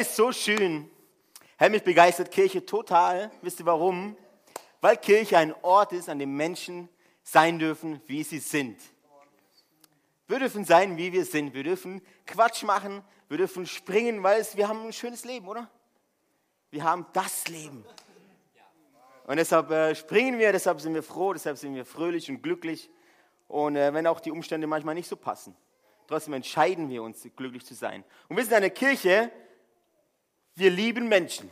Ist so schön. Hey, mich begeistert Kirche total. Wisst ihr warum? Weil Kirche ein Ort ist, an dem Menschen sein dürfen, wie sie sind. Wir dürfen sein, wie wir sind. Wir dürfen Quatsch machen. Wir dürfen springen, weil wir haben ein schönes Leben, oder? Wir haben das Leben. Und deshalb äh, springen wir, deshalb sind wir froh, deshalb sind wir fröhlich und glücklich. Und äh, wenn auch die Umstände manchmal nicht so passen, trotzdem entscheiden wir uns, glücklich zu sein. Und wir sind eine Kirche, wir lieben Menschen.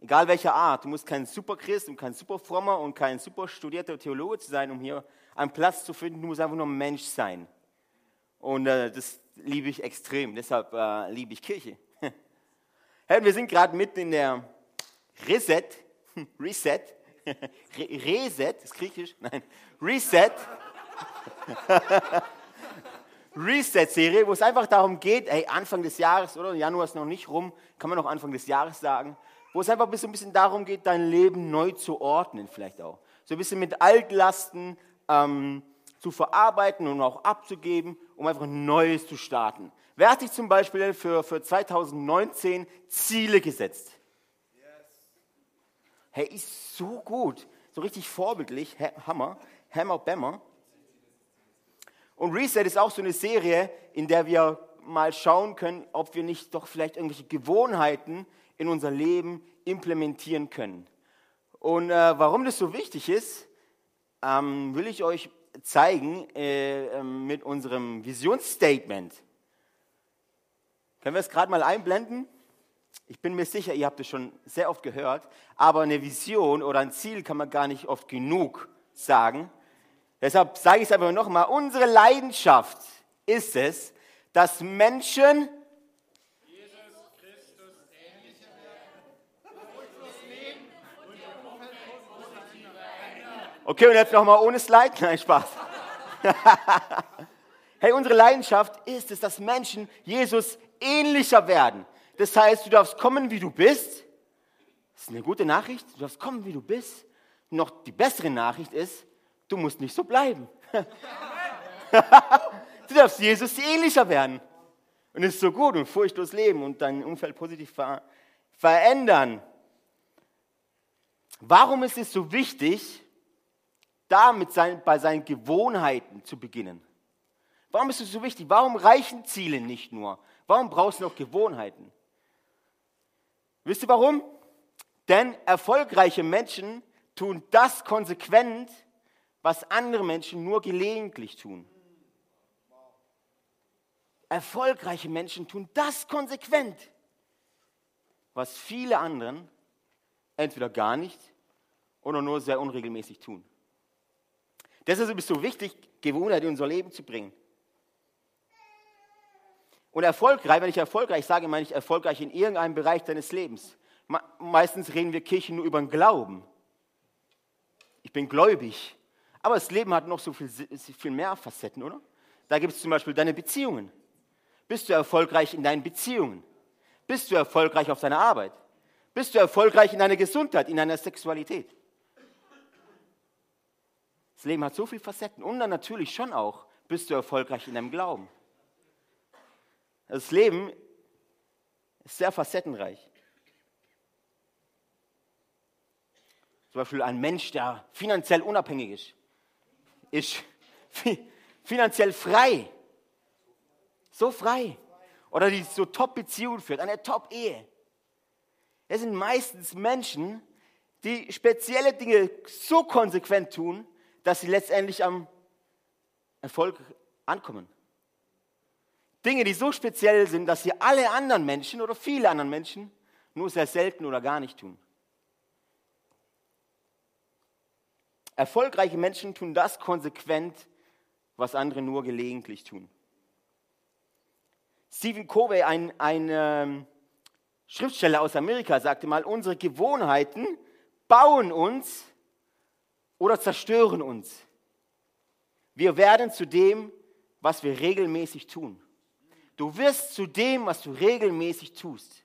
Egal welcher Art. Du musst kein Superchrist und kein Superfrommer und kein super studierter Theologe sein, um hier einen Platz zu finden. Du musst einfach nur Mensch sein. Und äh, das liebe ich extrem. Deshalb äh, liebe ich Kirche. hey, wir sind gerade mitten in der Reset, Reset, Reset, ist griechisch? Nein, Reset. Reset-Serie, wo es einfach darum geht, ey, Anfang des Jahres, oder? Januar ist noch nicht rum, kann man noch Anfang des Jahres sagen, wo es einfach ein bisschen darum geht, dein Leben neu zu ordnen, vielleicht auch. So ein bisschen mit Altlasten ähm, zu verarbeiten und auch abzugeben, um einfach Neues zu starten. Wer hat sich zum Beispiel für, für 2019 Ziele gesetzt? Hey, ist so gut, so richtig vorbildlich, Hammer, Hammer, Bämmer. Und Reset ist auch so eine Serie, in der wir mal schauen können, ob wir nicht doch vielleicht irgendwelche Gewohnheiten in unser Leben implementieren können. Und äh, warum das so wichtig ist, ähm, will ich euch zeigen äh, äh, mit unserem Visionsstatement. Können wir es gerade mal einblenden? Ich bin mir sicher, ihr habt es schon sehr oft gehört, aber eine Vision oder ein Ziel kann man gar nicht oft genug sagen. Deshalb sage ich es aber nochmal, unsere Leidenschaft ist es, dass Menschen Okay, und jetzt nochmal ohne Slide. Nein, Spaß. hey, unsere Leidenschaft ist es, dass Menschen Jesus ähnlicher werden. Das heißt, du darfst kommen, wie du bist. Das ist eine gute Nachricht. Du darfst kommen, wie du bist. Noch die bessere Nachricht ist, du musst nicht so bleiben. du darfst Jesus ähnlicher werden. Und es ist so gut und furchtlos leben und dein Umfeld positiv ver verändern. Warum ist es so wichtig, da mit sein, bei seinen Gewohnheiten zu beginnen? Warum ist es so wichtig? Warum reichen Ziele nicht nur? Warum brauchst du noch Gewohnheiten? Wisst ihr warum? Denn erfolgreiche Menschen tun das konsequent, was andere Menschen nur gelegentlich tun. Erfolgreiche Menschen tun das konsequent, was viele anderen entweder gar nicht oder nur sehr unregelmäßig tun. Deshalb ist es so wichtig, Gewohnheiten in unser Leben zu bringen. Und erfolgreich, wenn ich erfolgreich sage, meine ich erfolgreich in irgendeinem Bereich deines Lebens. Meistens reden wir Kirchen nur über den Glauben. Ich bin gläubig. Aber das Leben hat noch so viel, viel mehr Facetten, oder? Da gibt es zum Beispiel deine Beziehungen. Bist du erfolgreich in deinen Beziehungen? Bist du erfolgreich auf deiner Arbeit? Bist du erfolgreich in deiner Gesundheit, in deiner Sexualität? Das Leben hat so viele Facetten. Und dann natürlich schon auch, bist du erfolgreich in deinem Glauben? Das Leben ist sehr facettenreich. Zum Beispiel ein Mensch, der finanziell unabhängig ist, ist finanziell frei. So frei. Oder die so Top-Beziehungen führt, eine Top-Ehe. Es sind meistens Menschen, die spezielle Dinge so konsequent tun, dass sie letztendlich am Erfolg ankommen. Dinge, die so speziell sind, dass sie alle anderen Menschen oder viele anderen Menschen nur sehr selten oder gar nicht tun. Erfolgreiche Menschen tun das konsequent, was andere nur gelegentlich tun. Stephen Covey, ein, ein ähm, Schriftsteller aus Amerika, sagte mal, unsere Gewohnheiten bauen uns oder zerstören uns. Wir werden zu dem, was wir regelmäßig tun. Du wirst zu dem, was du regelmäßig tust.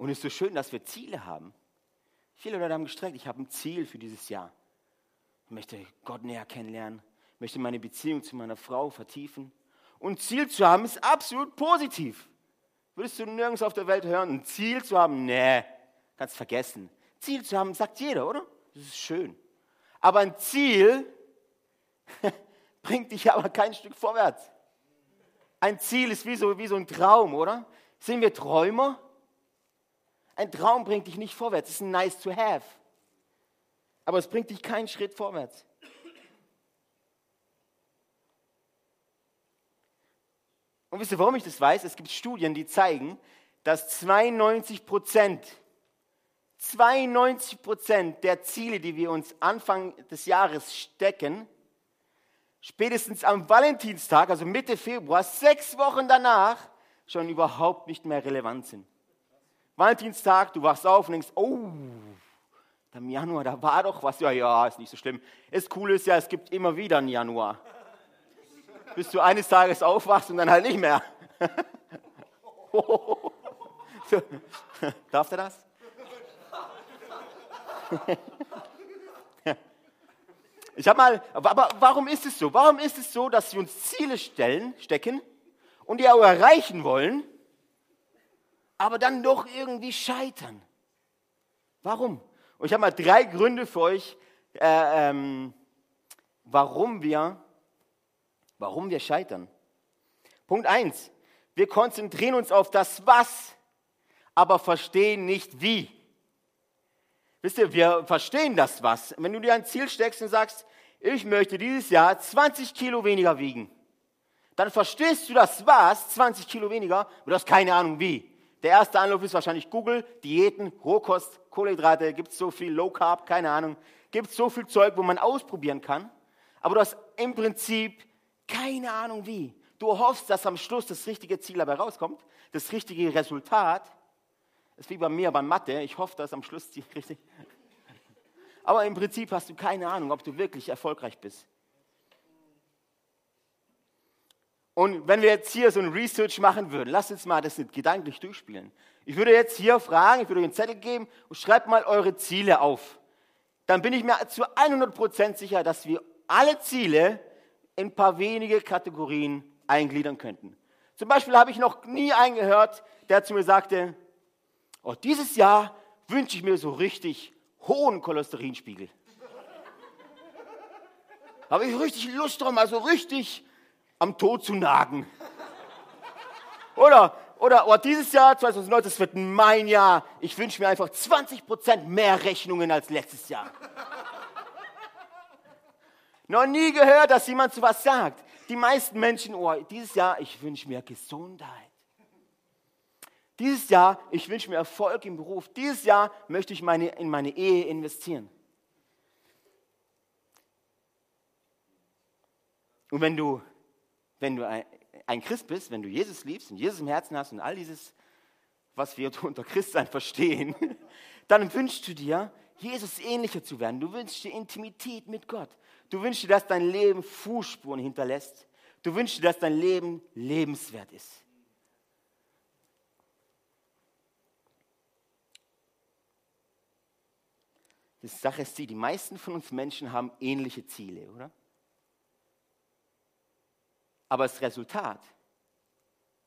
Und es ist so schön, dass wir Ziele haben. Viele Leute haben gestreckt, ich habe ein Ziel für dieses Jahr. Ich möchte Gott näher kennenlernen, möchte meine Beziehung zu meiner Frau vertiefen. Und Ziel zu haben ist absolut positiv. Würdest du nirgends auf der Welt hören, ein Ziel zu haben? Nee, kannst vergessen. Ziel zu haben, sagt jeder, oder? Das ist schön. Aber ein Ziel bringt dich aber kein Stück vorwärts. Ein Ziel ist wie so, wie so ein Traum, oder? Sind wir Träumer? Ein Traum bringt dich nicht vorwärts. Es ist ein nice to have. Aber es bringt dich keinen Schritt vorwärts. Und wisst ihr, warum ich das weiß? Es gibt Studien, die zeigen, dass 92 Prozent, 92 Prozent der Ziele, die wir uns Anfang des Jahres stecken, spätestens am Valentinstag, also Mitte Februar, sechs Wochen danach, schon überhaupt nicht mehr relevant sind. Valentinstag, du wachst auf und denkst, oh, im Januar, da war doch was. Ja, ja, ist nicht so schlimm. Das Coole ist ja, es gibt immer wieder einen Januar. Bis du eines Tages aufwachst und dann halt nicht mehr. Darf er das? Ich habe mal, aber warum ist es so? Warum ist es so, dass wir uns Ziele stellen, stecken und die auch erreichen wollen, aber dann doch irgendwie scheitern? Warum? Und ich habe mal drei Gründe für euch, äh, ähm, warum wir, warum wir scheitern. Punkt eins: Wir konzentrieren uns auf das Was, aber verstehen nicht wie. Wisst ihr, wir verstehen das Was. Wenn du dir ein Ziel steckst und sagst, ich möchte dieses Jahr 20 Kilo weniger wiegen. Dann verstehst du das was, 20 Kilo weniger, und du hast keine Ahnung wie. Der erste Anlauf ist wahrscheinlich Google, Diäten, Rohkost, Kohlenhydrate, gibt es so viel Low Carb, keine Ahnung. Gibt es so viel Zeug, wo man ausprobieren kann. Aber du hast im Prinzip keine Ahnung wie. Du hoffst, dass am Schluss das richtige Ziel dabei rauskommt, das richtige Resultat. Das ist wie bei mir beim Mathe. Ich hoffe, dass am Schluss die richtig. Aber im Prinzip hast du keine Ahnung, ob du wirklich erfolgreich bist. Und wenn wir jetzt hier so ein Research machen würden, lass uns mal das gedanklich durchspielen. Ich würde jetzt hier fragen, ich würde euch einen Zettel geben und schreibt mal eure Ziele auf. Dann bin ich mir zu 100% sicher, dass wir alle Ziele in ein paar wenige Kategorien eingliedern könnten. Zum Beispiel habe ich noch nie einen gehört, der zu mir sagte, oh, dieses Jahr wünsche ich mir so richtig hohen Cholesterinspiegel. Habe ich richtig Lust drauf, also richtig am Tod zu nagen. Oder, oder oh, dieses Jahr, 2019, das wird mein Jahr. Ich wünsche mir einfach 20% mehr Rechnungen als letztes Jahr. Noch nie gehört, dass jemand so was sagt. Die meisten Menschen, oh, dieses Jahr, ich wünsche mir Gesundheit. Dieses Jahr, ich wünsche mir Erfolg im Beruf. Dieses Jahr möchte ich meine, in meine Ehe investieren. Und wenn du, wenn du ein, Christ bist, wenn du Jesus liebst und Jesus im Herzen hast und all dieses, was wir unter Christsein verstehen, dann wünschst du dir, Jesus ähnlicher zu werden. Du wünschst dir Intimität mit Gott. Du wünschst dir, dass dein Leben Fußspuren hinterlässt. Du wünschst dir, dass dein Leben lebenswert ist. Die Sache ist die, die meisten von uns Menschen haben ähnliche Ziele, oder? Aber das Resultat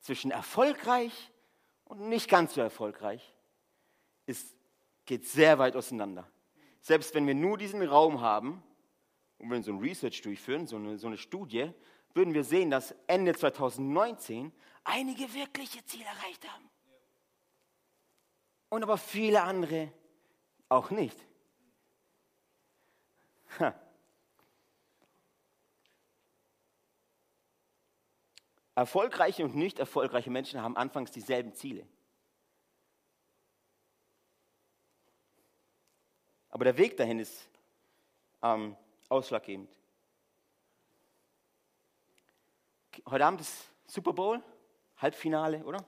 zwischen erfolgreich und nicht ganz so erfolgreich ist, geht sehr weit auseinander. Selbst wenn wir nur diesen Raum haben und wenn wir so ein Research durchführen, so eine, so eine Studie, würden wir sehen, dass Ende 2019 einige wirkliche Ziele erreicht haben. Und aber viele andere auch nicht. Erfolgreiche und nicht erfolgreiche Menschen haben anfangs dieselben Ziele. Aber der Weg dahin ist ähm, ausschlaggebend. Heute Abend ist Super Bowl, Halbfinale, oder?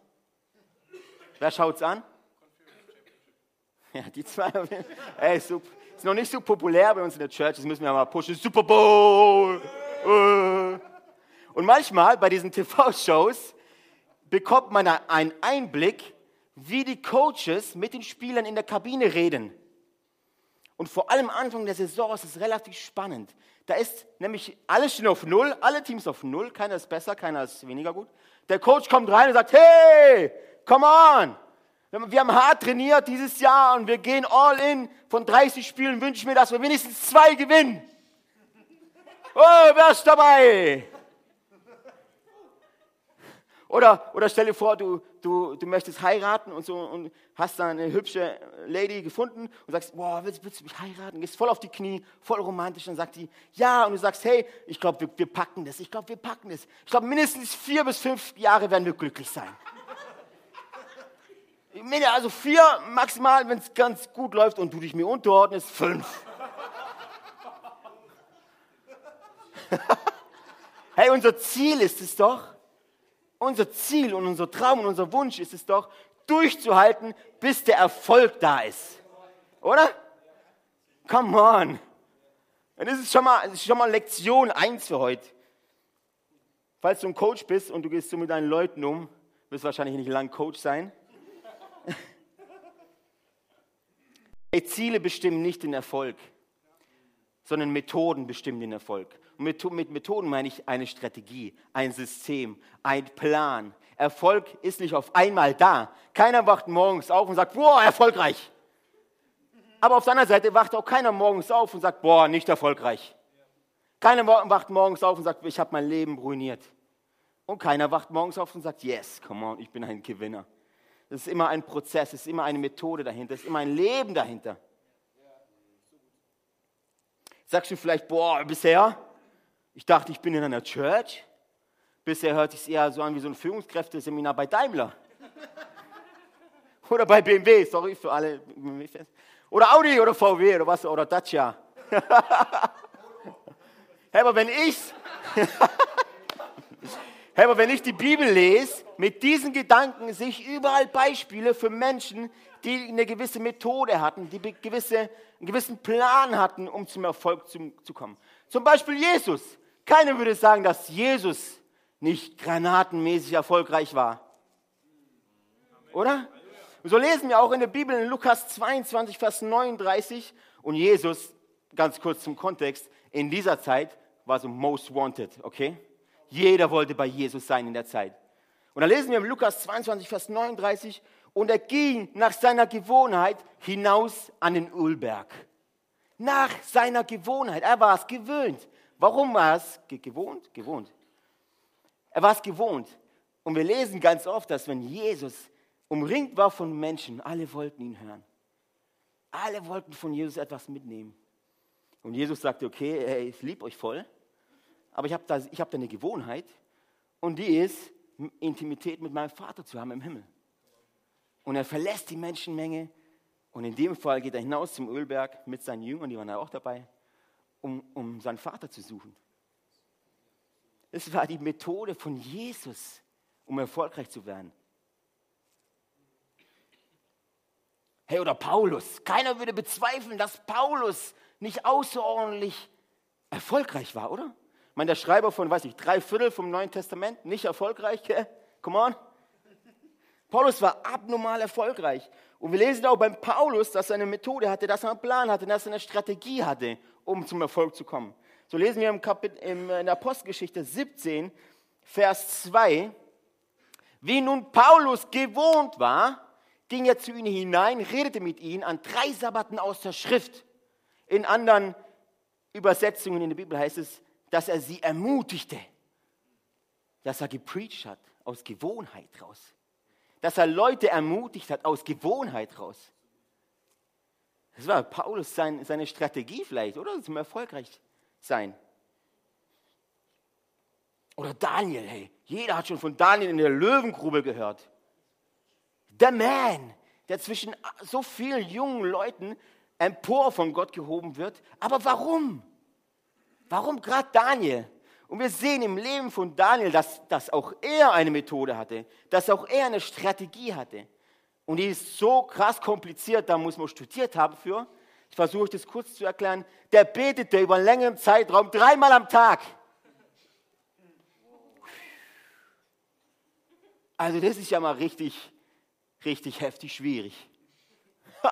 Wer schaut's an? Ja, die zwei. Ey, super. Ist noch nicht so populär bei uns in der Church, das müssen wir mal pushen. Super Bowl! Äh. Und manchmal bei diesen TV-Shows bekommt man einen Einblick, wie die Coaches mit den Spielern in der Kabine reden. Und vor allem Anfang der Saison ist es relativ spannend. Da ist nämlich alles stehen auf Null, alle Teams auf Null, keiner ist besser, keiner ist weniger gut. Der Coach kommt rein und sagt, hey, come on. Wir haben hart trainiert dieses Jahr und wir gehen all in. Von 30 Spielen wünsche ich mir, dass wir wenigstens zwei gewinnen. Oh, wer ist dabei? Oder, oder stell dir vor, du, du, du möchtest heiraten und so und hast da eine hübsche Lady gefunden und sagst, boah, willst, willst du mich heiraten? Gehst voll auf die Knie, voll romantisch. Und dann sagt die, ja. Und du sagst, hey, ich glaube, wir, wir packen das. Ich glaube, wir packen das. Ich glaube, mindestens vier bis fünf Jahre werden wir glücklich sein. Also vier maximal, wenn es ganz gut läuft und du dich mir unterordnest, fünf. hey, unser Ziel ist es doch, unser Ziel und unser Traum und unser Wunsch ist es doch, durchzuhalten, bis der Erfolg da ist. Oder? Come on. Und das ist schon mal, schon mal Lektion 1 für heute. Falls du ein Coach bist und du gehst so mit deinen Leuten um, wirst du wahrscheinlich nicht lang Coach sein. Ziele bestimmen nicht den Erfolg, sondern Methoden bestimmen den Erfolg. Mit Methoden meine ich eine Strategie, ein System, ein Plan. Erfolg ist nicht auf einmal da. Keiner wacht morgens auf und sagt, boah, erfolgreich. Aber auf der anderen Seite wacht auch keiner morgens auf und sagt, boah, nicht erfolgreich. Keiner wacht morgens auf und sagt, ich habe mein Leben ruiniert. Und keiner wacht morgens auf und sagt, yes, come on, ich bin ein Gewinner. Es ist immer ein Prozess, es ist immer eine Methode dahinter, es ist immer ein Leben dahinter. Sagst du vielleicht, boah, bisher ich dachte, ich bin in einer Church. Bisher hört sich eher so an wie so ein Führungskräfteseminar bei Daimler. Oder bei BMW, sorry für alle. Oder Audi oder VW oder was, oder Dacia. hey, aber wenn ich, hey, aber wenn ich die Bibel lese, mit diesen Gedanken sehe ich überall Beispiele für Menschen, die eine gewisse Methode hatten, die gewisse, einen gewissen Plan hatten, um zum Erfolg zu, zu kommen. Zum Beispiel Jesus. Keiner würde sagen, dass Jesus nicht granatenmäßig erfolgreich war. Oder? Und so lesen wir auch in der Bibel in Lukas 22, Vers 39. Und Jesus, ganz kurz zum Kontext, in dieser Zeit war so most wanted, okay? Jeder wollte bei Jesus sein in der Zeit. Und da lesen wir in Lukas 22, Vers 39. Und er ging nach seiner Gewohnheit hinaus an den Ölberg. Nach seiner Gewohnheit. Er war es gewöhnt. Warum war es gewohnt? Gewohnt. Er war es gewohnt. Und wir lesen ganz oft, dass wenn Jesus umringt war von Menschen, alle wollten ihn hören. Alle wollten von Jesus etwas mitnehmen. Und Jesus sagte, okay, ich liebe euch voll, aber ich habe da, hab da eine Gewohnheit und die ist, Intimität mit meinem Vater zu haben im Himmel. Und er verlässt die Menschenmenge und in dem Fall geht er hinaus zum Ölberg mit seinen Jüngern, die waren da auch dabei um, um seinen Vater zu suchen. Es war die Methode von Jesus, um erfolgreich zu werden. Hey, oder Paulus. Keiner würde bezweifeln, dass Paulus nicht außerordentlich erfolgreich war, oder? Ich meine, der Schreiber von, weiß ich, drei Viertel vom Neuen Testament, nicht erfolgreich, come on. Paulus war abnormal erfolgreich. Und wir lesen auch beim Paulus, dass er eine Methode hatte, dass er einen Plan hatte, dass er eine Strategie hatte, um zum Erfolg zu kommen. So lesen wir im Kapit in der Apostelgeschichte 17, Vers 2. Wie nun Paulus gewohnt war, ging er zu ihnen hinein, redete mit ihnen an drei Sabbaten aus der Schrift. In anderen Übersetzungen in der Bibel heißt es, dass er sie ermutigte, dass er gepreacht hat aus Gewohnheit raus, dass er Leute ermutigt hat aus Gewohnheit raus. Das war Paulus sein, seine Strategie vielleicht, oder? Zum erfolgreich sein. Oder Daniel, hey, jeder hat schon von Daniel in der Löwengrube gehört. Der Man, der zwischen so vielen jungen Leuten empor von Gott gehoben wird. Aber warum? Warum gerade Daniel? Und wir sehen im Leben von Daniel, dass, dass auch er eine Methode hatte, dass auch er eine Strategie hatte. Und die ist so krass kompliziert, da muss man studiert haben für. Ich versuche das kurz zu erklären. Der betete über einen längeren Zeitraum dreimal am Tag. Also das ist ja mal richtig, richtig heftig schwierig.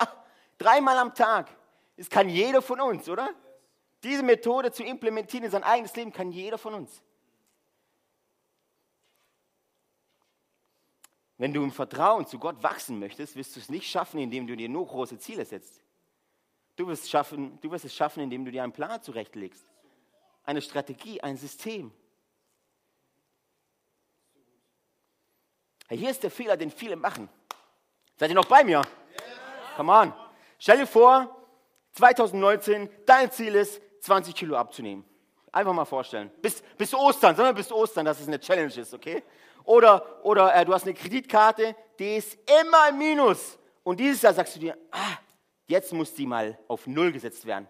dreimal am Tag. Das kann jeder von uns, oder? Diese Methode zu implementieren in sein eigenes Leben kann jeder von uns. Wenn du im Vertrauen zu Gott wachsen möchtest, wirst du es nicht schaffen, indem du dir nur große Ziele setzt. Du wirst, schaffen, du wirst es schaffen, indem du dir einen Plan zurechtlegst. Eine Strategie, ein System. Hier ist der Fehler, den viele machen. Seid ihr noch bei mir? Come on. Stell dir vor, 2019, dein Ziel ist, 20 Kilo abzunehmen. Einfach mal vorstellen. Bis, bis Ostern, sagen wir bis Ostern, dass es eine Challenge ist, okay? Oder, oder äh, du hast eine Kreditkarte, die ist immer im Minus. Und dieses Jahr sagst du dir, ah, jetzt muss die mal auf Null gesetzt werden.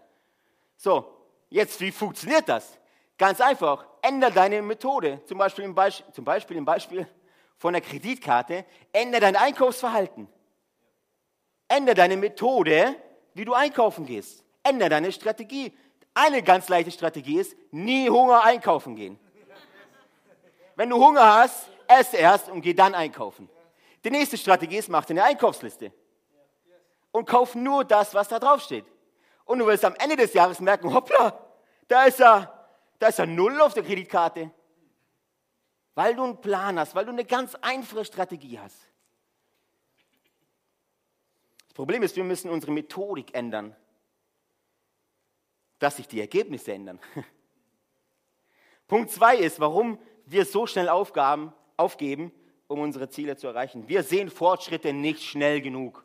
So, jetzt, wie funktioniert das? Ganz einfach, ändere deine Methode. Zum Beispiel im, Beisp zum Beispiel im Beispiel von der Kreditkarte, ändere dein Einkaufsverhalten. Ändere deine Methode, wie du einkaufen gehst. Ändere deine Strategie. Eine ganz leichte Strategie ist, nie Hunger einkaufen gehen. Wenn du Hunger hast, ess erst und geh dann einkaufen. Die nächste Strategie ist, mach dir eine Einkaufsliste. Und kauf nur das, was da drauf steht. Und du wirst am Ende des Jahres merken, hoppla, da ist ja, da ist ja Null auf der Kreditkarte. Weil du einen Plan hast, weil du eine ganz einfache Strategie hast. Das Problem ist, wir müssen unsere Methodik ändern, dass sich die Ergebnisse ändern. Punkt zwei ist, warum wir so schnell Aufgaben aufgeben, um unsere Ziele zu erreichen. Wir sehen Fortschritte nicht schnell genug.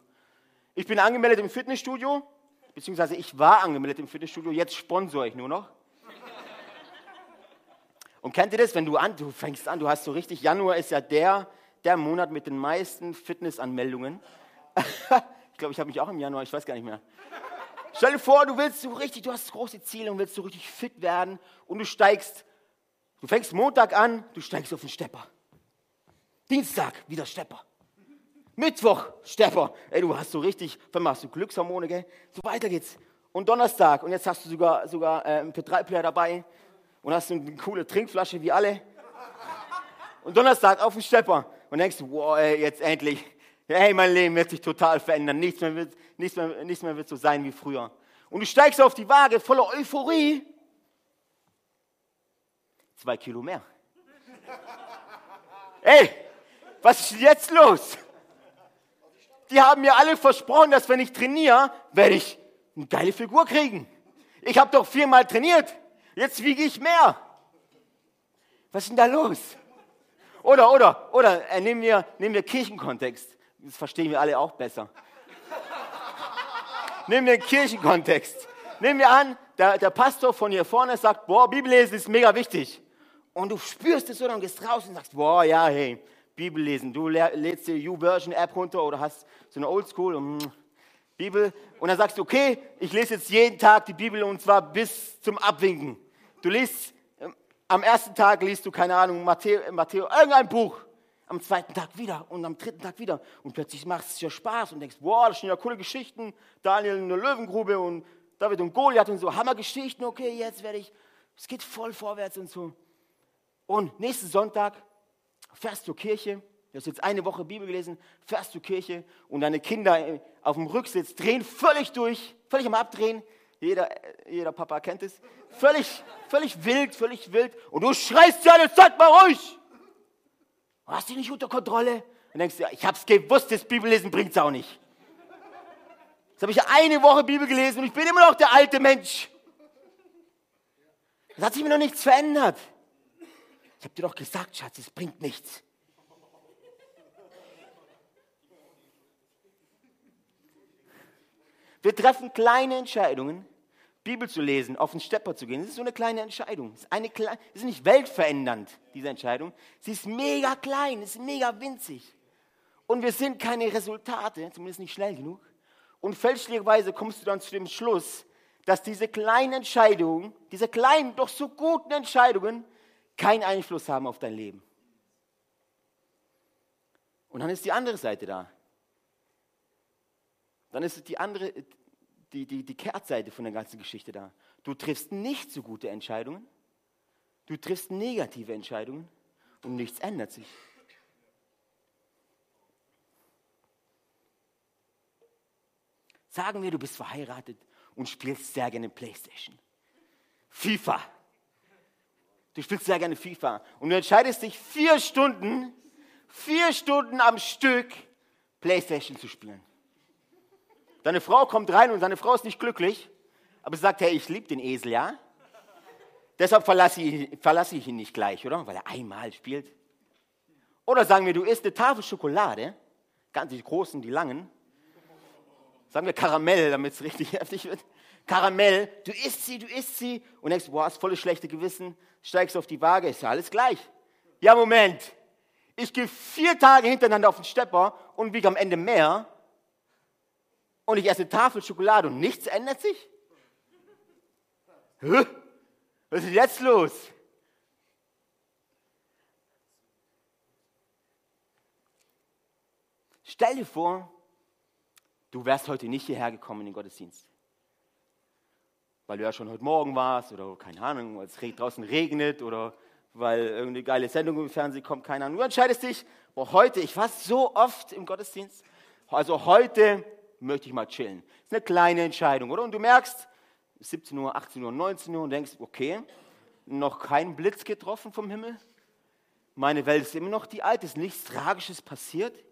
Ich bin angemeldet im Fitnessstudio, beziehungsweise ich war angemeldet im Fitnessstudio, jetzt sponsor ich nur noch. Und kennt ihr das, wenn du an, du fängst an, du hast so richtig, Januar ist ja der, der Monat mit den meisten Fitnessanmeldungen. ich glaube, ich habe mich auch im Januar, ich weiß gar nicht mehr. Stell dir vor, du willst so richtig, du hast große Ziele und willst so richtig fit werden und du steigst, du fängst Montag an, du steigst auf den Stepper. Dienstag wieder Stepper. Mittwoch Stepper. Ey, du hast so richtig, dann machst du Glückshormone, gell? So weiter geht's. Und Donnerstag, und jetzt hast du sogar, sogar äh, einen P3-Player dabei und hast eine coole Trinkflasche wie alle. Und Donnerstag auf den Stepper und denkst wow, ey, jetzt endlich. Hey, mein Leben wird sich total verändern. Nichts mehr, wird, nichts, mehr, nichts mehr wird so sein wie früher. Und du steigst auf die Waage voller Euphorie. Zwei Kilo mehr. Ey, was ist jetzt los? Die haben mir alle versprochen, dass wenn ich trainiere, werde ich eine geile Figur kriegen. Ich habe doch viermal trainiert. Jetzt wiege ich mehr. Was ist denn da los? Oder, oder, oder, äh, nehmen, wir, nehmen wir Kirchenkontext. Das verstehen wir alle auch besser. Nehmen wir Kirchenkontext. Nehmen wir an, der, der Pastor von hier vorne sagt, boah, Bibellesen ist mega wichtig. Und du spürst es so, dann gehst raus und sagst, boah, ja, hey, Bibel lesen. Du lädst die U-Version-App runter oder hast so eine Oldschool und mm, Bibel und dann sagst du, okay, ich lese jetzt jeden Tag die Bibel und zwar bis zum Abwinken. Du liest, ähm, am ersten Tag liest du, keine Ahnung, Matthäus, Matthäus irgendein Buch. Am zweiten Tag wieder und am dritten Tag wieder. Und plötzlich macht es dir Spaß und denkst, wow, das sind ja coole Geschichten. Daniel in der Löwengrube und David und Goliath und so. Hammergeschichten, okay, jetzt werde ich, es geht voll vorwärts und so. Und nächsten Sonntag fährst du Kirche, du hast jetzt eine Woche Bibel gelesen, fährst du Kirche und deine Kinder auf dem Rücksitz drehen völlig durch, völlig am Abdrehen. Jeder, jeder Papa kennt es. Völlig, völlig wild, völlig wild. Und du schreist ja, jetzt seid mal ruhig. Hast du nicht unter Kontrolle? Und denkst du, ich hab's gewusst, das Bibellesen bringt's auch nicht. Jetzt habe ich eine Woche Bibel gelesen und ich bin immer noch der alte Mensch. Es hat sich mir noch nichts verändert. Ich habe dir doch gesagt, Schatz, es bringt nichts. Wir treffen kleine Entscheidungen, Bibel zu lesen, auf den Stepper zu gehen. Das ist so eine kleine Entscheidung. Das ist, eine, das ist nicht weltverändernd, diese Entscheidung. Sie ist mega klein, ist mega winzig. Und wir sind keine Resultate, zumindest nicht schnell genug. Und fälschlicherweise kommst du dann zu dem Schluss, dass diese kleinen Entscheidungen, diese kleinen, doch so guten Entscheidungen keinen Einfluss haben auf dein Leben. Und dann ist die andere Seite da. Dann ist die andere, die, die, die Kehrtseite von der ganzen Geschichte da. Du triffst nicht so gute Entscheidungen, du triffst negative Entscheidungen und nichts ändert sich. Sagen wir, du bist verheiratet und spielst sehr gerne Playstation. FIFA. Du spielst sehr gerne FIFA und du entscheidest dich vier Stunden, vier Stunden am Stück Playstation zu spielen. Deine Frau kommt rein und deine Frau ist nicht glücklich, aber sie sagt, hey, ich liebe den Esel, ja? Deshalb verlasse ich, verlasse ich ihn nicht gleich, oder? Weil er einmal spielt. Oder sagen wir, du isst eine Tafel Schokolade, ganz die großen, die langen. Sagen wir Karamell, damit es richtig heftig wird. Karamell, du isst sie, du isst sie und denkst, boah, hast volles schlechte Gewissen, steigst auf die Waage, ist ja alles gleich. Ja, Moment. Ich gehe vier Tage hintereinander auf den Stepper und wiege am Ende mehr und ich esse Tafel Schokolade und nichts ändert sich? Was ist jetzt los? Stell dir vor, du wärst heute nicht hierher gekommen in den Gottesdienst. Weil du ja schon heute Morgen warst oder keine Ahnung, weil es draußen regnet oder weil irgendeine geile Sendung im Fernsehen kommt, keine Ahnung. Du entscheidest dich, boah, heute, ich war so oft im Gottesdienst, also heute möchte ich mal chillen. Das ist eine kleine Entscheidung, oder? Und du merkst, 17 Uhr, 18 Uhr, 19 Uhr und denkst, okay, noch kein Blitz getroffen vom Himmel. Meine Welt ist immer noch die alte, ist nichts Tragisches passiert.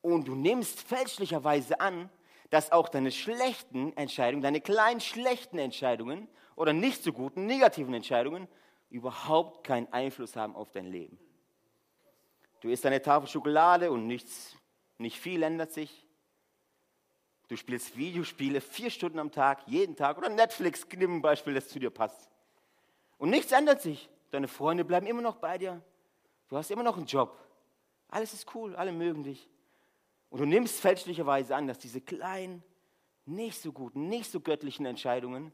Und du nimmst fälschlicherweise an, dass auch deine schlechten Entscheidungen, deine kleinen schlechten Entscheidungen oder nicht so guten negativen Entscheidungen überhaupt keinen Einfluss haben auf dein Leben. Du isst eine Tafel Schokolade und nichts, nicht viel ändert sich. Du spielst Videospiele vier Stunden am Tag, jeden Tag. Oder Netflix, nimm ein Beispiel, das zu dir passt. Und nichts ändert sich. Deine Freunde bleiben immer noch bei dir. Du hast immer noch einen Job. Alles ist cool, alle mögen dich. Und du nimmst fälschlicherweise an, dass diese kleinen, nicht so guten, nicht so göttlichen Entscheidungen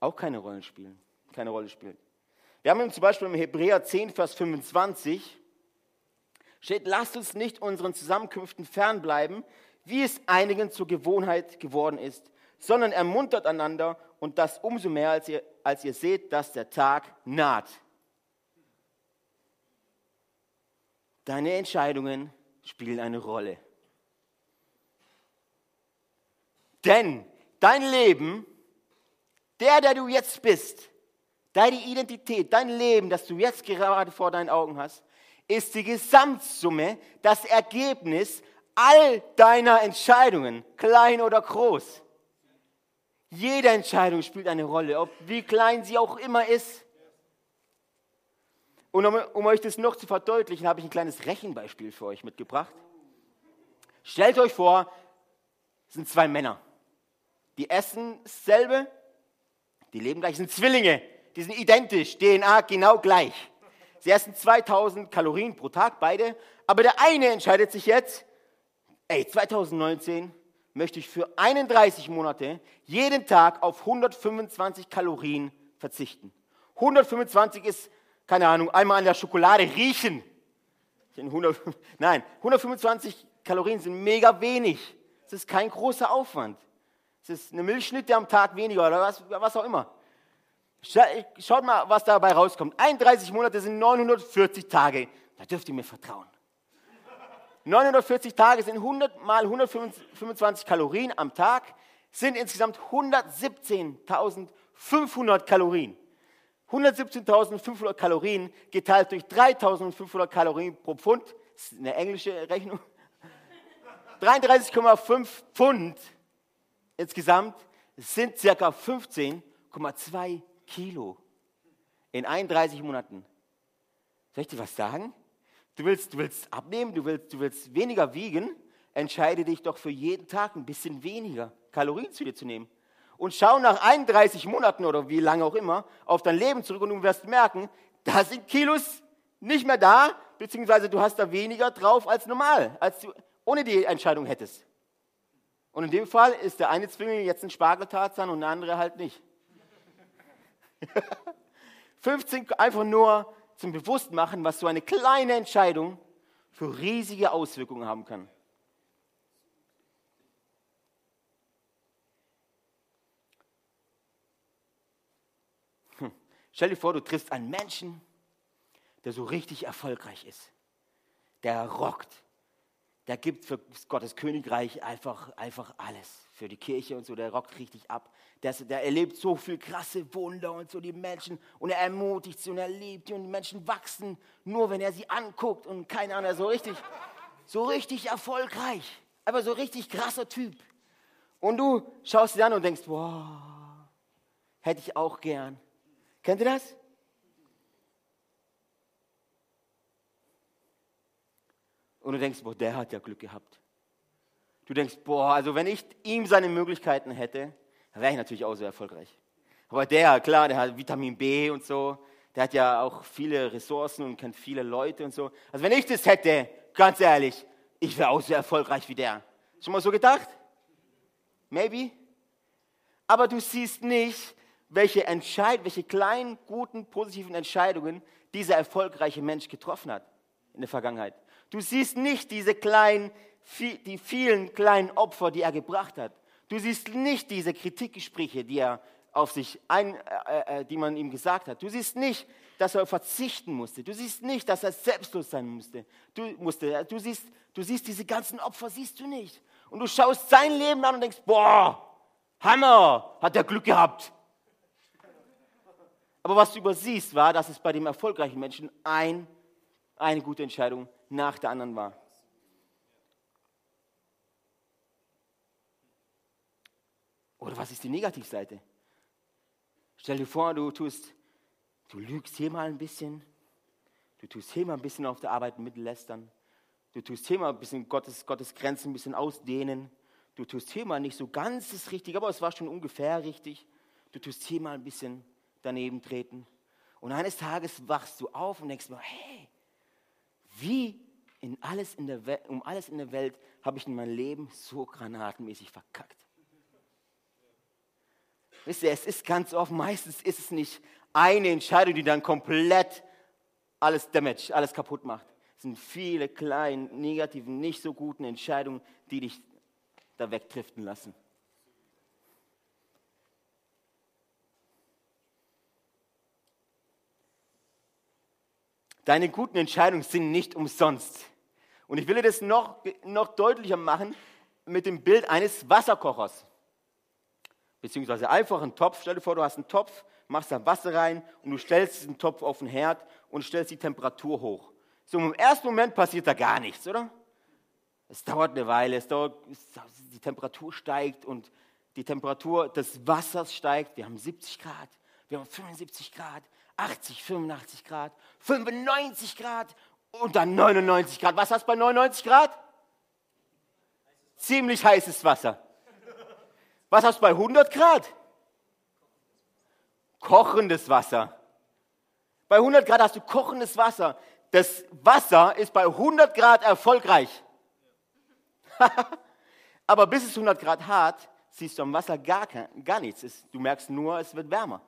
auch keine Rolle spielen. Keine Rolle spielen. Wir haben zum Beispiel im Hebräer 10, Vers 25 steht, lasst uns nicht unseren Zusammenkünften fernbleiben, wie es einigen zur Gewohnheit geworden ist, sondern ermuntert einander und das umso mehr, als ihr, als ihr seht, dass der Tag naht. Deine Entscheidungen spielen eine Rolle. Denn dein Leben, der, der du jetzt bist, deine Identität, dein Leben, das du jetzt gerade vor deinen Augen hast, ist die Gesamtsumme, das Ergebnis all deiner Entscheidungen, klein oder groß. Jede Entscheidung spielt eine Rolle, ob wie klein sie auch immer ist. Und um, um euch das noch zu verdeutlichen, habe ich ein kleines Rechenbeispiel für euch mitgebracht. Stellt euch vor, es sind zwei Männer. Die essen dasselbe, die leben gleich, sind Zwillinge, die sind identisch, DNA genau gleich. Sie essen 2000 Kalorien pro Tag, beide. Aber der eine entscheidet sich jetzt, ey, 2019 möchte ich für 31 Monate jeden Tag auf 125 Kalorien verzichten. 125 ist, keine Ahnung, einmal an der Schokolade riechen. 100, nein, 125 Kalorien sind mega wenig. Es ist kein großer Aufwand. Es ist eine Milchschnitte am Tag weniger oder was, was auch immer. Schaut mal, was dabei rauskommt. 31 Monate sind 940 Tage. Da dürft ihr mir vertrauen. 940 Tage sind 100 mal 125 Kalorien am Tag, sind insgesamt 117.500 Kalorien. 117.500 Kalorien geteilt durch 3.500 Kalorien pro Pfund, das ist eine englische Rechnung. 33,5 Pfund insgesamt sind circa 15,2 Kilo in 31 Monaten. Soll ich dir was sagen? Du willst, du willst abnehmen, du willst, du willst weniger wiegen, entscheide dich doch für jeden Tag ein bisschen weniger Kalorien zu dir zu nehmen. Und schau nach 31 Monaten oder wie lange auch immer auf dein Leben zurück und du wirst merken, da sind Kilos nicht mehr da, beziehungsweise du hast da weniger drauf als normal, als du ohne die Entscheidung hättest. Und in dem Fall ist der eine Zwilling jetzt ein Spargeltarzan und der andere halt nicht. 15 einfach nur zum Bewusstmachen, was so eine kleine Entscheidung für riesige Auswirkungen haben kann. Hm. Stell dir vor, du triffst einen Menschen, der so richtig erfolgreich ist. Der rockt. Der gibt für Gottes Königreich einfach, einfach alles. Für die Kirche und so, der rockt richtig ab. Der, der erlebt so viel krasse Wunder und so die Menschen und er ermutigt sie und er liebt die und die Menschen wachsen nur, wenn er sie anguckt und keine Ahnung, so richtig, so richtig erfolgreich. Aber so richtig krasser Typ. Und du schaust sie an und denkst, wow, hätte ich auch gern. Kennt ihr das? Und du denkst, boah, der hat ja Glück gehabt. Du denkst, boah, also wenn ich ihm seine Möglichkeiten hätte, wäre ich natürlich auch so erfolgreich. Aber der, klar, der hat Vitamin B und so, der hat ja auch viele Ressourcen und kennt viele Leute und so. Also wenn ich das hätte, ganz ehrlich, ich wäre auch so erfolgreich wie der. Schon mal so gedacht? Maybe? Aber du siehst nicht, welche, Entscheid welche kleinen, guten, positiven Entscheidungen dieser erfolgreiche Mensch getroffen hat in der Vergangenheit. Du siehst nicht diese kleinen, die vielen kleinen Opfer, die er gebracht hat. Du siehst nicht diese Kritikgespräche, die er auf sich ein, äh, äh, die man ihm gesagt hat. Du siehst nicht, dass er verzichten musste. Du siehst nicht, dass er selbstlos sein musste. Du, musste. du, siehst, du siehst diese ganzen Opfer, siehst du nicht. Und du schaust sein Leben an und denkst, boah, Hammer, hat er Glück gehabt. Aber was du übersiehst, war, dass es bei dem erfolgreichen Menschen ein, eine gute Entscheidung nach der anderen war. Oder was ist die Negativseite? Stell dir vor, du tust, du lügst hier mal ein bisschen, du tust hier mal ein bisschen auf der Arbeit mitlästern, du tust hier mal ein bisschen Gottes, Gottes Grenzen ein bisschen ausdehnen, du tust hier mal nicht so ganz das Richtige, aber es war schon ungefähr richtig, du tust hier mal ein bisschen daneben treten. Und eines Tages wachst du auf und denkst mir, hey, wie in alles in der um alles in der Welt habe ich in meinem Leben so granatenmäßig verkackt. Wisst ihr, es ist ganz oft, meistens ist es nicht eine Entscheidung, die dann komplett alles damage, alles kaputt macht. Es sind viele kleine, negativen, nicht so guten Entscheidungen, die dich da wegdriften lassen. Deine guten Entscheidungen sind nicht umsonst. Und ich will dir das noch, noch deutlicher machen mit dem Bild eines Wasserkochers. Beziehungsweise einfach einen Topf. Stell dir vor, du hast einen Topf, machst da Wasser rein und du stellst diesen Topf auf den Herd und stellst die Temperatur hoch. So im ersten Moment passiert da gar nichts, oder? Es dauert eine Weile, es dauert, die Temperatur steigt und die Temperatur des Wassers steigt. Wir haben 70 Grad, wir haben 75 Grad, 80, 85 Grad, 95 Grad und dann 99 Grad. Was hast du bei 99 Grad? Ziemlich heißes Wasser. Was hast du bei 100 Grad? Kochendes Wasser. Bei 100 Grad hast du kochendes Wasser. Das Wasser ist bei 100 Grad erfolgreich. Aber bis es 100 Grad hat, siehst du am Wasser gar, gar nichts. Du merkst nur, es wird wärmer.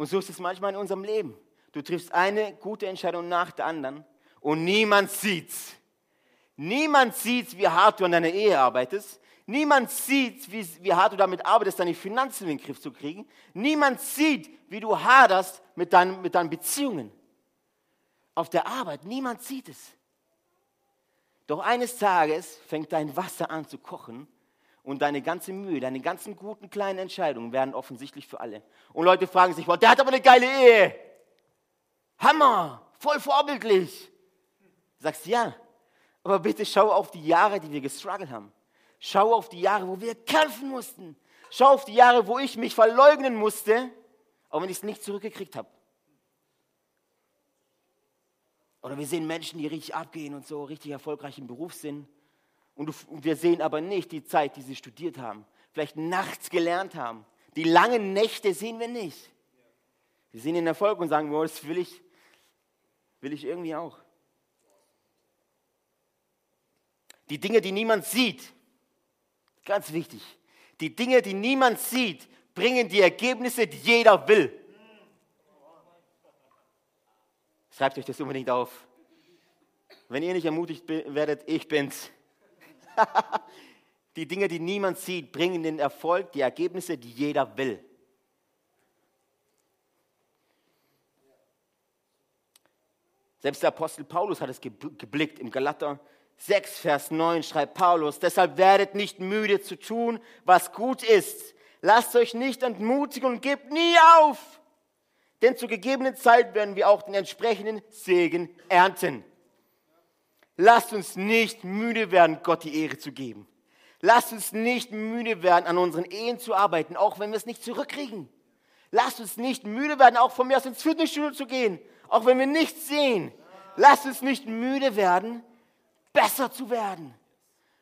Und so ist es manchmal in unserem Leben. Du triffst eine gute Entscheidung nach der anderen und niemand sieht's. Niemand sieht, wie hart du an deiner Ehe arbeitest. Niemand sieht, wie, wie hart du damit arbeitest, deine Finanzen in den Griff zu kriegen. Niemand sieht, wie du haderst mit deinen, mit deinen Beziehungen. Auf der Arbeit, niemand sieht es. Doch eines Tages fängt dein Wasser an zu kochen und deine ganze Mühe, deine ganzen guten kleinen Entscheidungen werden offensichtlich für alle. Und Leute fragen sich, der hat aber eine geile Ehe. Hammer, voll vorbildlich. Du sagst ja, aber bitte schau auf die Jahre, die wir gestruggelt haben. Schau auf die Jahre, wo wir kämpfen mussten. Schau auf die Jahre, wo ich mich verleugnen musste, auch wenn ich es nicht zurückgekriegt habe. Oder wir sehen Menschen, die richtig abgehen und so richtig erfolgreich im Beruf sind und wir sehen aber nicht die Zeit, die sie studiert haben, vielleicht nachts gelernt haben. Die langen Nächte sehen wir nicht. Wir sehen den Erfolg und sagen, oh, das will ich, will ich irgendwie auch. Die Dinge, die niemand sieht, ganz wichtig, die Dinge, die niemand sieht, bringen die Ergebnisse, die jeder will. Schreibt euch das unbedingt auf. Wenn ihr nicht ermutigt werdet, ich bin's. die Dinge, die niemand sieht, bringen den Erfolg, die Ergebnisse, die jeder will. Selbst der Apostel Paulus hat es geblickt im Galater 6, Vers 9 schreibt Paulus, deshalb werdet nicht müde zu tun, was gut ist. Lasst euch nicht entmutigen und gebt nie auf. Denn zur gegebenen Zeit werden wir auch den entsprechenden Segen ernten. Lasst uns nicht müde werden, Gott die Ehre zu geben. Lasst uns nicht müde werden, an unseren Ehen zu arbeiten, auch wenn wir es nicht zurückkriegen. Lasst uns nicht müde werden, auch von mir aus ins Fitnessstudio zu gehen, auch wenn wir nichts sehen. Lasst uns nicht müde werden, besser zu werden.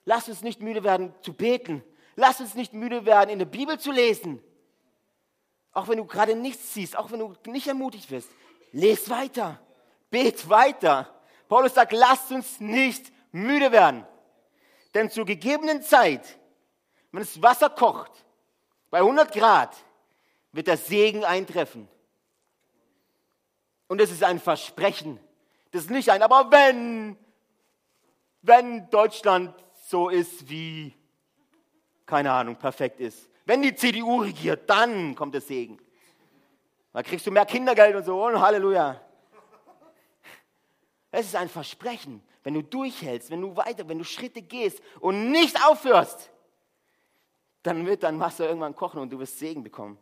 Lasst uns nicht müde werden, zu beten. Lasst uns nicht müde werden, in der Bibel zu lesen. Auch wenn du gerade nichts siehst, auch wenn du nicht ermutigt wirst. Lest weiter. Bet weiter. Paulus sagt, lasst uns nicht müde werden. Denn zur gegebenen Zeit, wenn das Wasser kocht, bei 100 Grad, wird der Segen eintreffen. Und es ist ein Versprechen. Das ist nicht ein, aber wenn, wenn Deutschland so ist wie, keine Ahnung, perfekt ist. Wenn die CDU regiert, dann kommt der Segen. Da kriegst du mehr Kindergeld und so, und Halleluja. Es ist ein Versprechen, wenn du durchhältst, wenn du weiter, wenn du Schritte gehst und nicht aufhörst, dann wird dein Wasser irgendwann kochen und du wirst Segen bekommen.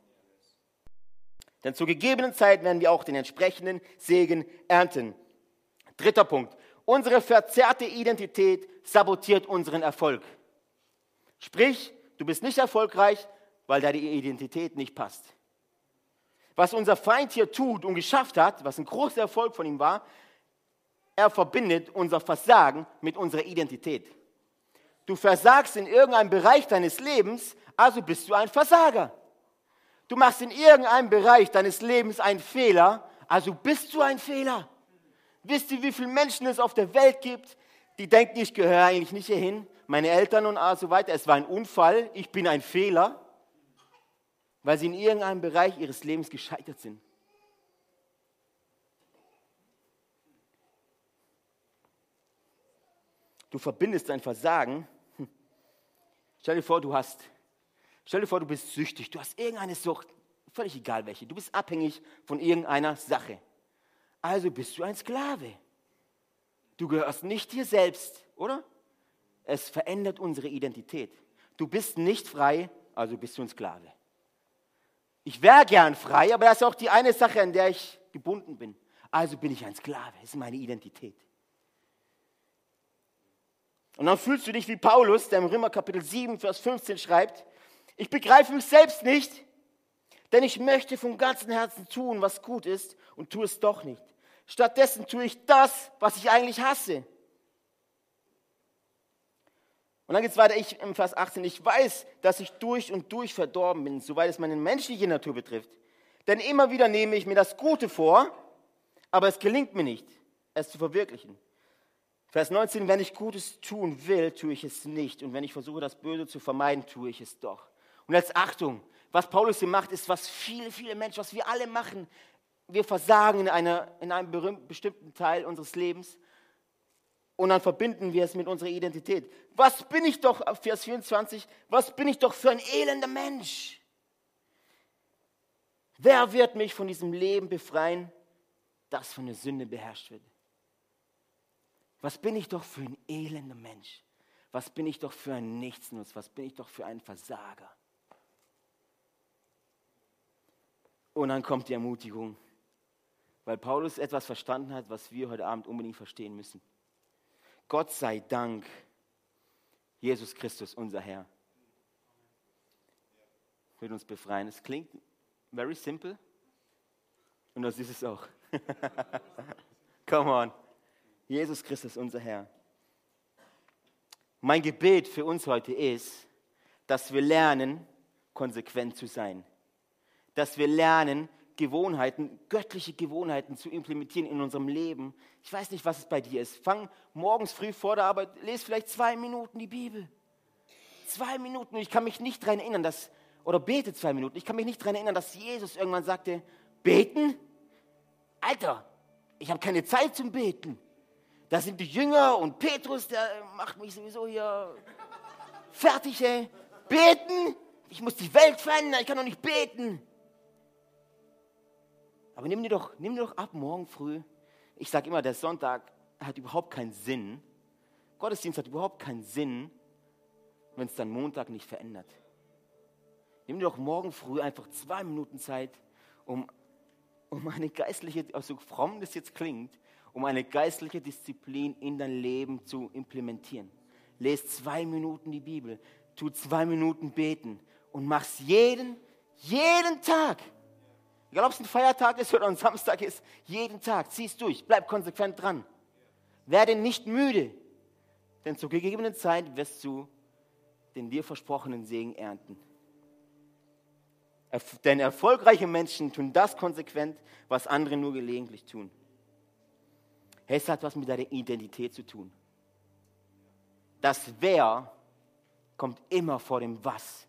Denn zur gegebenen Zeit werden wir auch den entsprechenden Segen ernten. Dritter Punkt. Unsere verzerrte Identität sabotiert unseren Erfolg. Sprich, du bist nicht erfolgreich, weil deine Identität nicht passt. Was unser Feind hier tut und geschafft hat, was ein großer Erfolg von ihm war, er verbindet unser Versagen mit unserer Identität. Du versagst in irgendeinem Bereich deines Lebens, also bist du ein Versager. Du machst in irgendeinem Bereich deines Lebens einen Fehler, also bist du ein Fehler. Wisst ihr, wie viele Menschen es auf der Welt gibt, die denken, ich gehöre eigentlich nicht hierhin? Meine Eltern und so weiter, es war ein Unfall, ich bin ein Fehler, weil sie in irgendeinem Bereich ihres Lebens gescheitert sind. Du verbindest dein Versagen. Hm. Stell dir vor, du hast, stell dir vor, du bist süchtig, du hast irgendeine Sucht, völlig egal welche, du bist abhängig von irgendeiner Sache. Also bist du ein Sklave. Du gehörst nicht dir selbst, oder? Es verändert unsere Identität. Du bist nicht frei, also bist du ein Sklave. Ich wäre gern frei, aber das ist auch die eine Sache, an der ich gebunden bin. Also bin ich ein Sklave. Das ist meine Identität. Und dann fühlst du dich wie Paulus, der im Römer Kapitel 7, Vers 15 schreibt, ich begreife mich selbst nicht, denn ich möchte von ganzem Herzen tun, was gut ist und tue es doch nicht. Stattdessen tue ich das, was ich eigentlich hasse. Und dann geht es weiter, ich im Vers 18, ich weiß, dass ich durch und durch verdorben bin, soweit es meine menschliche Natur betrifft. Denn immer wieder nehme ich mir das Gute vor, aber es gelingt mir nicht, es zu verwirklichen. Vers 19, wenn ich Gutes tun will, tue ich es nicht. Und wenn ich versuche, das Böse zu vermeiden, tue ich es doch. Und jetzt Achtung, was Paulus hier macht, ist, was viele, viele Menschen, was wir alle machen. Wir versagen in, einer, in einem bestimmten Teil unseres Lebens und dann verbinden wir es mit unserer Identität. Was bin ich doch, Vers 24, was bin ich doch für ein elender Mensch? Wer wird mich von diesem Leben befreien, das von der Sünde beherrscht wird? Was bin ich doch für ein elender Mensch? Was bin ich doch für ein Nichtsnutz? Was bin ich doch für ein Versager? Und dann kommt die Ermutigung, weil Paulus etwas verstanden hat, was wir heute Abend unbedingt verstehen müssen. Gott sei Dank, Jesus Christus, unser Herr, wird uns befreien. Es klingt very simple und das ist es auch. Come on. Jesus Christus, unser Herr. Mein Gebet für uns heute ist, dass wir lernen, konsequent zu sein. Dass wir lernen, Gewohnheiten, göttliche Gewohnheiten zu implementieren in unserem Leben. Ich weiß nicht, was es bei dir ist. Fang morgens früh vor der Arbeit, lese vielleicht zwei Minuten die Bibel. Zwei Minuten. Ich kann mich nicht daran erinnern, dass, oder bete zwei Minuten. Ich kann mich nicht daran erinnern, dass Jesus irgendwann sagte, beten? Alter, ich habe keine Zeit zum Beten. Da sind die Jünger und Petrus, der macht mich sowieso hier fertig, ey. Beten? Ich muss die Welt verändern, ich kann doch nicht beten. Aber nimm dir doch, nimm dir doch ab morgen früh. Ich sage immer, der Sonntag hat überhaupt keinen Sinn, Gottesdienst hat überhaupt keinen Sinn, wenn es dann Montag nicht verändert. Nimm dir doch morgen früh einfach zwei Minuten Zeit, um, um eine geistliche, also fromm das jetzt klingt, um eine geistliche Disziplin in dein Leben zu implementieren. Lest zwei Minuten die Bibel, tu zwei Minuten beten und mach's jeden, jeden Tag. Egal ob es ein Feiertag ist oder ein Samstag ist, jeden Tag, zieh's durch, bleib konsequent dran. Werde nicht müde, denn zur gegebenen Zeit wirst du den dir versprochenen Segen ernten. Denn erfolgreiche Menschen tun das konsequent, was andere nur gelegentlich tun. Es hat was mit deiner Identität zu tun. Das Wer kommt immer vor dem Was.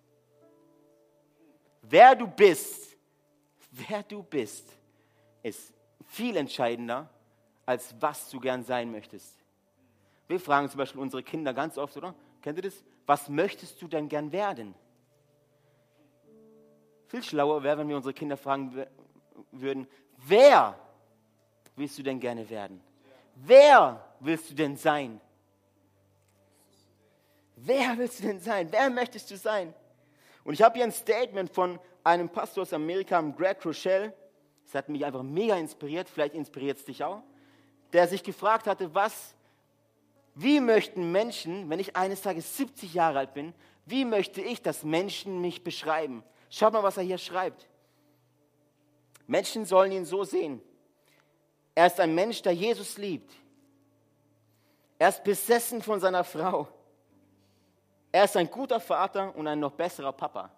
Wer du bist, wer du bist, ist viel entscheidender, als was du gern sein möchtest. Wir fragen zum Beispiel unsere Kinder ganz oft, oder? Kennt ihr das? Was möchtest du denn gern werden? Viel schlauer wäre, wenn wir unsere Kinder fragen würden, wer willst du denn gerne werden? Wer willst du denn sein? Wer willst du denn sein? Wer möchtest du sein? Und ich habe hier ein Statement von einem Pastor aus Amerika, Greg Rochelle. Das hat mich einfach mega inspiriert. Vielleicht inspiriert es dich auch. Der sich gefragt hatte, was, wie möchten Menschen, wenn ich eines Tages 70 Jahre alt bin, wie möchte ich, dass Menschen mich beschreiben? Schaut mal, was er hier schreibt. Menschen sollen ihn so sehen. Er ist ein Mensch, der Jesus liebt. Er ist besessen von seiner Frau. Er ist ein guter Vater und ein noch besserer Papa.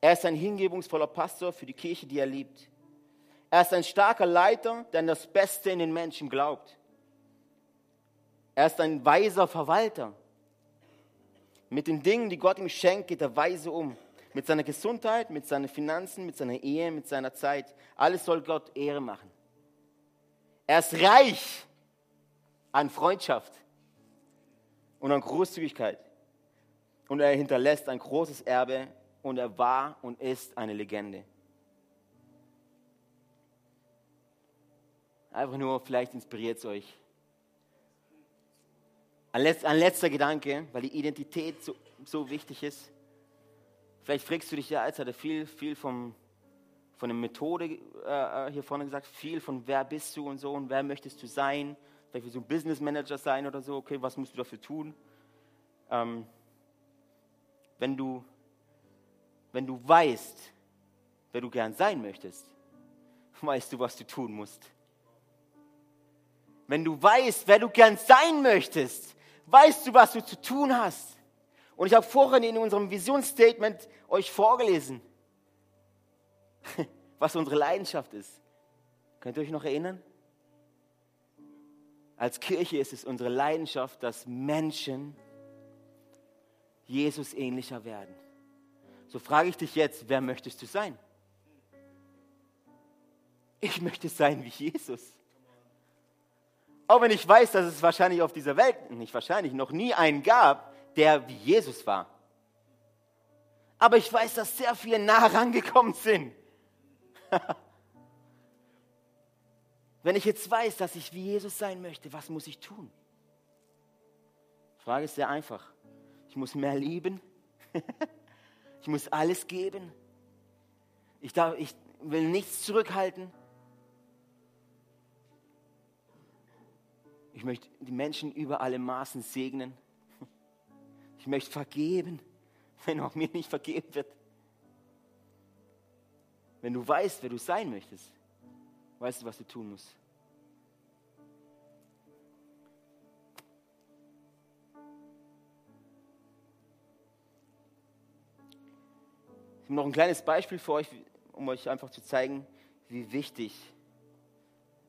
Er ist ein hingebungsvoller Pastor für die Kirche, die er liebt. Er ist ein starker Leiter, der an das Beste in den Menschen glaubt. Er ist ein weiser Verwalter. Mit den Dingen, die Gott ihm schenkt, geht er weise um. Mit seiner Gesundheit, mit seinen Finanzen, mit seiner Ehe, mit seiner Zeit. Alles soll Gott Ehre machen. Er ist reich an Freundschaft und an Großzügigkeit. Und er hinterlässt ein großes Erbe und er war und ist eine Legende. Einfach nur, vielleicht inspiriert es euch. Ein, letzter Gedanke, weil die Identität so, so wichtig ist. Vielleicht fragst du dich ja, als hat er viel, viel vom, von der Methode äh, äh, hier vorne gesagt, viel von wer bist du und so und wer möchtest du sein. Vielleicht willst du ein Business Manager sein oder so, okay, was musst du dafür tun? Ähm, wenn, du, wenn du weißt, wer du gern sein möchtest, weißt du, was du tun musst. Wenn du weißt, wer du gern sein möchtest, weißt du, was du zu tun hast. Und ich habe vorhin in unserem Visionsstatement euch vorgelesen, was unsere Leidenschaft ist. Könnt ihr euch noch erinnern? Als Kirche ist es unsere Leidenschaft, dass Menschen Jesus ähnlicher werden. So frage ich dich jetzt, wer möchtest du sein? Ich möchte sein wie Jesus. Auch wenn ich weiß, dass es wahrscheinlich auf dieser Welt, nicht wahrscheinlich, noch nie einen gab, der wie Jesus war. Aber ich weiß, dass sehr viele nah rangekommen sind. Wenn ich jetzt weiß, dass ich wie Jesus sein möchte, was muss ich tun? Die Frage ist sehr einfach. Ich muss mehr lieben. ich muss alles geben. Ich, darf, ich will nichts zurückhalten. Ich möchte die Menschen über alle Maßen segnen. Ich möchte vergeben, wenn auch mir nicht vergeben wird. Wenn du weißt, wer du sein möchtest, weißt du, was du tun musst. Ich habe noch ein kleines Beispiel für euch, um euch einfach zu zeigen, wie wichtig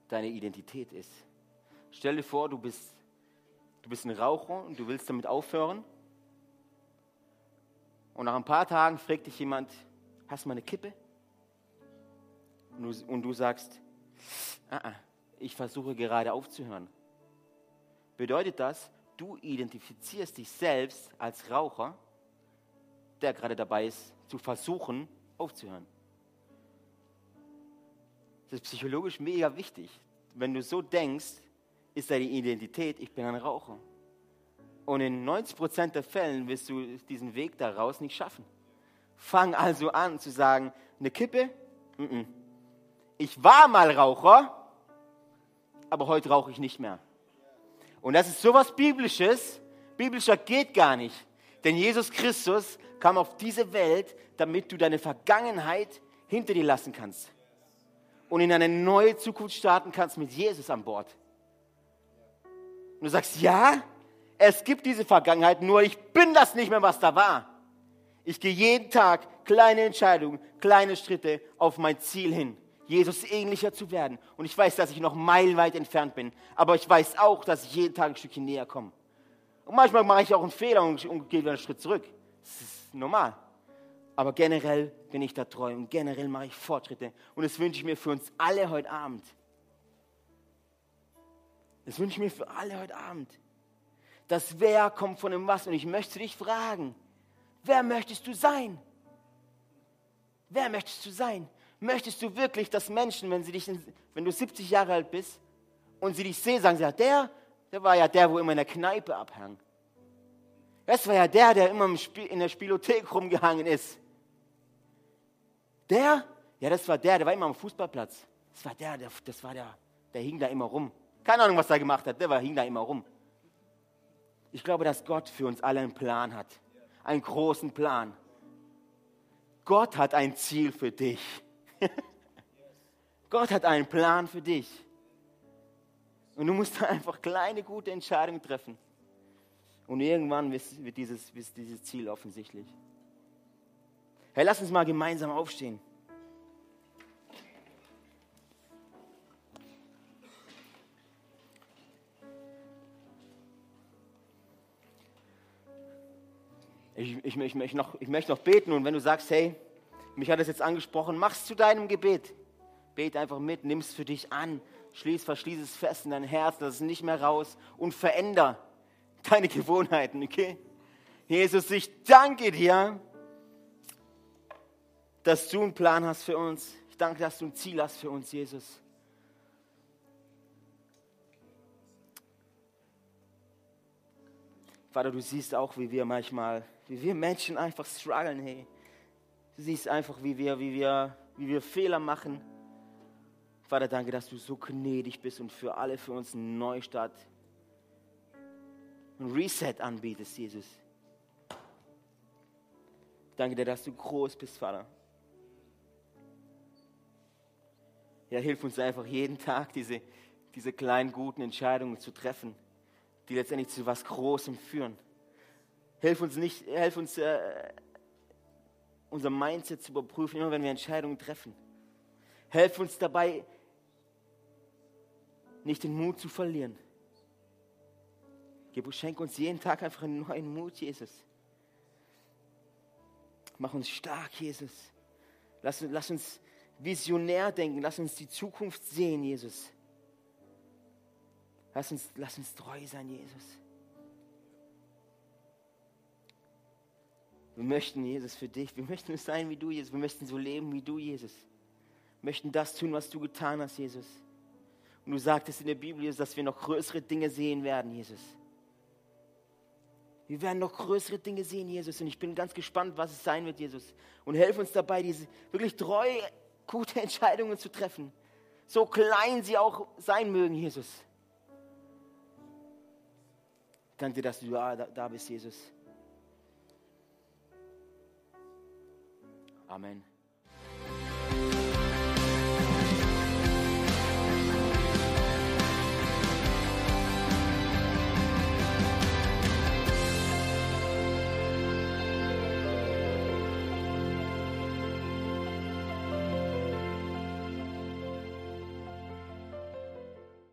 deine Identität ist. Stell dir vor, du bist, du bist ein Raucher und du willst damit aufhören. Und nach ein paar Tagen fragt dich jemand, hast du mal eine Kippe? Und du, sagst, ah, ah, ich versuche gerade aufzuhören. Bedeutet das, du identifizierst dich selbst als Raucher, der gerade dabei ist, zu versuchen, aufzuhören. Das ist psychologisch mega wichtig. Wenn du so denkst, ist deine Identität, ich bin ein Raucher. Und in 90% der Fällen wirst du diesen Weg daraus nicht schaffen. Fang also an zu sagen, eine Kippe? Ich war mal Raucher, aber heute rauche ich nicht mehr. Und das ist sowas Biblisches. Biblischer geht gar nicht. Denn Jesus Christus kam auf diese Welt, damit du deine Vergangenheit hinter dir lassen kannst. Und in eine neue Zukunft starten kannst mit Jesus an Bord. Und du sagst, ja, es gibt diese Vergangenheit, nur ich bin das nicht mehr, was da war. Ich gehe jeden Tag kleine Entscheidungen, kleine Schritte auf mein Ziel hin, Jesus ähnlicher zu werden. Und ich weiß, dass ich noch meilenweit entfernt bin, aber ich weiß auch, dass ich jeden Tag ein Stückchen näher komme. Und manchmal mache ich auch einen Fehler und, und gehe wieder einen Schritt zurück. Das ist normal. Aber generell bin ich da treu und generell mache ich Fortschritte. Und das wünsche ich mir für uns alle heute Abend. Das wünsche ich mir für alle heute Abend. Das Wer kommt von dem Was. Und ich möchte dich fragen, wer möchtest du sein? Wer möchtest du sein? Möchtest du wirklich, dass Menschen, wenn, sie dich, wenn du 70 Jahre alt bist und sie dich sehen, sagen ja, der, der war ja der, wo immer in der Kneipe abhang. Das war ja der, der immer in der Spielothek rumgehangen ist. Der? Ja, das war der, der war immer am Fußballplatz. Das war der, der das war der, der hing da immer rum. Keine Ahnung, was er gemacht hat, der war, hing da immer rum. Ich glaube, dass Gott für uns alle einen Plan hat. Einen großen Plan. Gott hat ein Ziel für dich. Gott hat einen Plan für dich. Und du musst einfach kleine, gute Entscheidungen treffen. Und irgendwann wird dieses, wird dieses Ziel offensichtlich. Hey, lass uns mal gemeinsam aufstehen. Ich, ich, ich, ich, noch, ich möchte noch beten und wenn du sagst, hey, mich hat es jetzt angesprochen, mach es zu deinem Gebet. Bete einfach mit, nimm es für dich an, schließ, verschließ es fest in dein Herz, lass es nicht mehr raus und veränder deine Gewohnheiten, okay? Jesus, ich danke dir, dass du einen Plan hast für uns. Ich danke, dass du ein Ziel hast für uns, Jesus. Vater, du siehst auch, wie wir manchmal, wie wir Menschen einfach strugglen, hey. Du siehst einfach, wie wir, wie wir, wie wir Fehler machen. Vater, danke, dass du so gnädig bist und für alle, für uns einen Neustart, ein Reset anbietest, Jesus. Danke dir, dass du groß bist, Vater. Ja, hilf uns einfach jeden Tag diese, diese kleinen guten Entscheidungen zu treffen, die letztendlich zu was Großem führen. Hilf uns nicht, hilf uns, äh, unser Mindset zu überprüfen, immer wenn wir Entscheidungen treffen. Hilf uns dabei, nicht den Mut zu verlieren. Gib, schenk uns jeden Tag einfach einen neuen Mut, Jesus. Mach uns stark, Jesus. Lass, lass uns visionär denken. Lass uns die Zukunft sehen, Jesus. Lass uns, lass uns treu sein, Jesus. Wir möchten, Jesus, für dich. Wir möchten sein wie du, Jesus. Wir möchten so leben wie du, Jesus. Wir möchten das tun, was du getan hast, Jesus. Und du sagtest in der Bibel, Jesus, dass wir noch größere Dinge sehen werden, Jesus. Wir werden noch größere Dinge sehen, Jesus. Und ich bin ganz gespannt, was es sein wird, Jesus. Und helf uns dabei, diese wirklich treu gute Entscheidungen zu treffen. So klein sie auch sein mögen, Jesus. Danke dir, dass du da bist, Jesus. Amen.